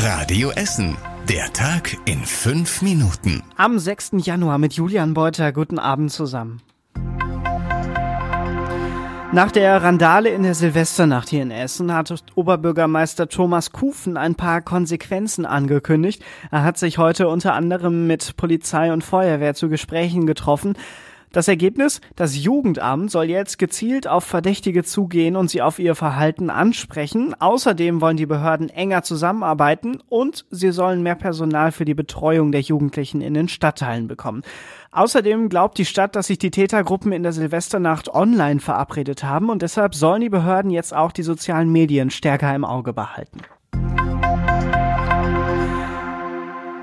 Radio Essen. Der Tag in fünf Minuten. Am 6. Januar mit Julian Beuter. Guten Abend zusammen. Nach der Randale in der Silvesternacht hier in Essen hat Oberbürgermeister Thomas Kufen ein paar Konsequenzen angekündigt. Er hat sich heute unter anderem mit Polizei und Feuerwehr zu Gesprächen getroffen. Das Ergebnis? Das Jugendamt soll jetzt gezielt auf Verdächtige zugehen und sie auf ihr Verhalten ansprechen. Außerdem wollen die Behörden enger zusammenarbeiten und sie sollen mehr Personal für die Betreuung der Jugendlichen in den Stadtteilen bekommen. Außerdem glaubt die Stadt, dass sich die Tätergruppen in der Silvesternacht online verabredet haben und deshalb sollen die Behörden jetzt auch die sozialen Medien stärker im Auge behalten.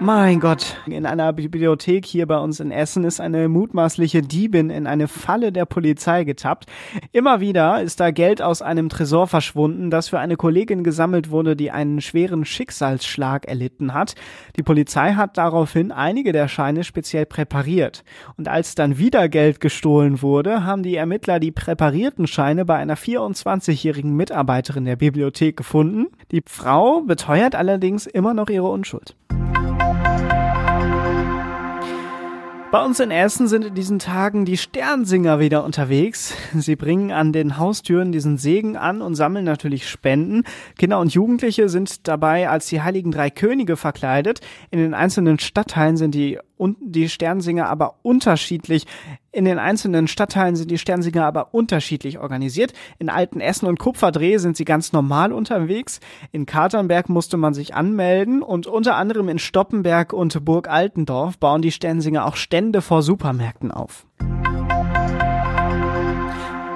Mein Gott, in einer Bibliothek hier bei uns in Essen ist eine mutmaßliche Diebin in eine Falle der Polizei getappt. Immer wieder ist da Geld aus einem Tresor verschwunden, das für eine Kollegin gesammelt wurde, die einen schweren Schicksalsschlag erlitten hat. Die Polizei hat daraufhin einige der Scheine speziell präpariert. Und als dann wieder Geld gestohlen wurde, haben die Ermittler die präparierten Scheine bei einer 24-jährigen Mitarbeiterin der Bibliothek gefunden. Die Frau beteuert allerdings immer noch ihre Unschuld. Bei uns in Essen sind in diesen Tagen die Sternsinger wieder unterwegs. Sie bringen an den Haustüren diesen Segen an und sammeln natürlich Spenden. Kinder und Jugendliche sind dabei als die heiligen drei Könige verkleidet. In den einzelnen Stadtteilen sind die und die Sternsinger aber unterschiedlich. In den einzelnen Stadtteilen sind die Sternsinger aber unterschiedlich organisiert. In Alten Essen und Kupferdreh sind sie ganz normal unterwegs. In Katernberg musste man sich anmelden und unter anderem in Stoppenberg und Burg Altendorf bauen die Sternsinger auch Stände vor Supermärkten auf.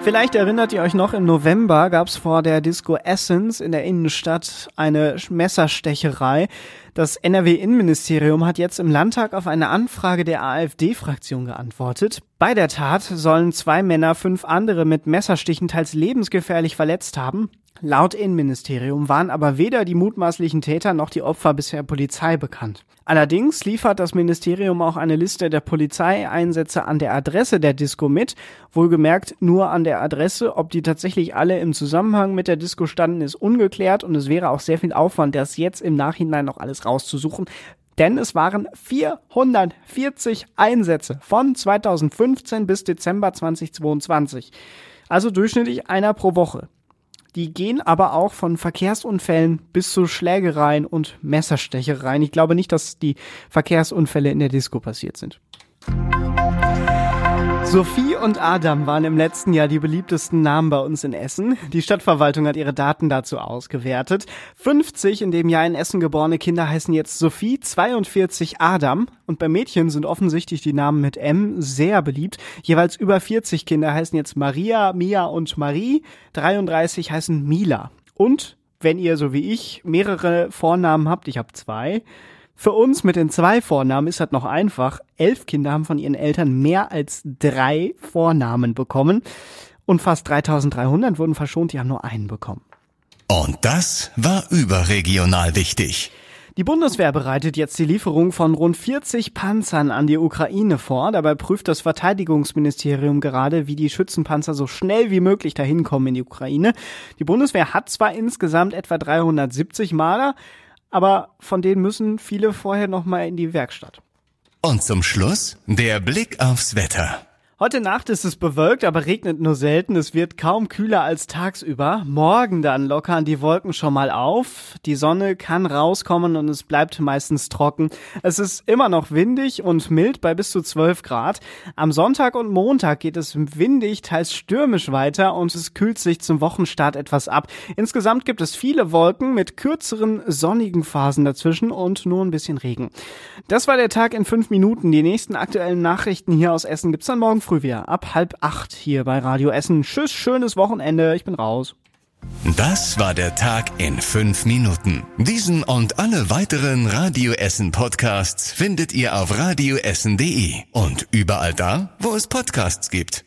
Vielleicht erinnert ihr euch noch, im November gab es vor der Disco Essence in der Innenstadt eine Messerstecherei. Das NRW-Innenministerium hat jetzt im Landtag auf eine Anfrage der AfD-Fraktion geantwortet. Bei der Tat sollen zwei Männer fünf andere mit Messerstichen teils lebensgefährlich verletzt haben. Laut Innenministerium waren aber weder die mutmaßlichen Täter noch die Opfer bisher Polizei bekannt. Allerdings liefert das Ministerium auch eine Liste der Polizeieinsätze an der Adresse der Disco mit. Wohlgemerkt nur an der Adresse. Ob die tatsächlich alle im Zusammenhang mit der Disco standen, ist ungeklärt und es wäre auch sehr viel Aufwand, das jetzt im Nachhinein noch alles rauszusuchen. Denn es waren 440 Einsätze von 2015 bis Dezember 2022. Also durchschnittlich einer pro Woche. Die gehen aber auch von Verkehrsunfällen bis zu Schlägereien und Messerstechereien. Ich glaube nicht, dass die Verkehrsunfälle in der Disco passiert sind. Sophie und Adam waren im letzten Jahr die beliebtesten Namen bei uns in Essen. Die Stadtverwaltung hat ihre Daten dazu ausgewertet. 50 in dem Jahr in Essen geborene Kinder heißen jetzt Sophie, 42 Adam. Und bei Mädchen sind offensichtlich die Namen mit M sehr beliebt. Jeweils über 40 Kinder heißen jetzt Maria, Mia und Marie. 33 heißen Mila. Und wenn ihr so wie ich mehrere Vornamen habt, ich habe zwei, für uns mit den zwei Vornamen ist das noch einfach. Elf Kinder haben von ihren Eltern mehr als drei Vornamen bekommen. Und fast 3300 wurden verschont, die haben nur einen bekommen. Und das war überregional wichtig. Die Bundeswehr bereitet jetzt die Lieferung von rund 40 Panzern an die Ukraine vor. Dabei prüft das Verteidigungsministerium gerade, wie die Schützenpanzer so schnell wie möglich dahin kommen in die Ukraine. Die Bundeswehr hat zwar insgesamt etwa 370 Maler, aber von denen müssen viele vorher noch mal in die Werkstatt. Und zum Schluss der Blick aufs Wetter. Heute Nacht ist es bewölkt, aber regnet nur selten. Es wird kaum kühler als tagsüber. Morgen dann lockern die Wolken schon mal auf. Die Sonne kann rauskommen und es bleibt meistens trocken. Es ist immer noch windig und mild bei bis zu 12 Grad. Am Sonntag und Montag geht es windig, teils stürmisch weiter und es kühlt sich zum Wochenstart etwas ab. Insgesamt gibt es viele Wolken mit kürzeren sonnigen Phasen dazwischen und nur ein bisschen Regen. Das war der Tag in fünf Minuten. Die nächsten aktuellen Nachrichten hier aus Essen gibt's dann morgen früh wieder ab halb acht hier bei Radio Essen. Tschüss, schönes Wochenende. Ich bin raus. Das war der Tag in fünf Minuten. Diesen und alle weiteren Radio Essen Podcasts findet ihr auf radioessen.de und überall da, wo es Podcasts gibt.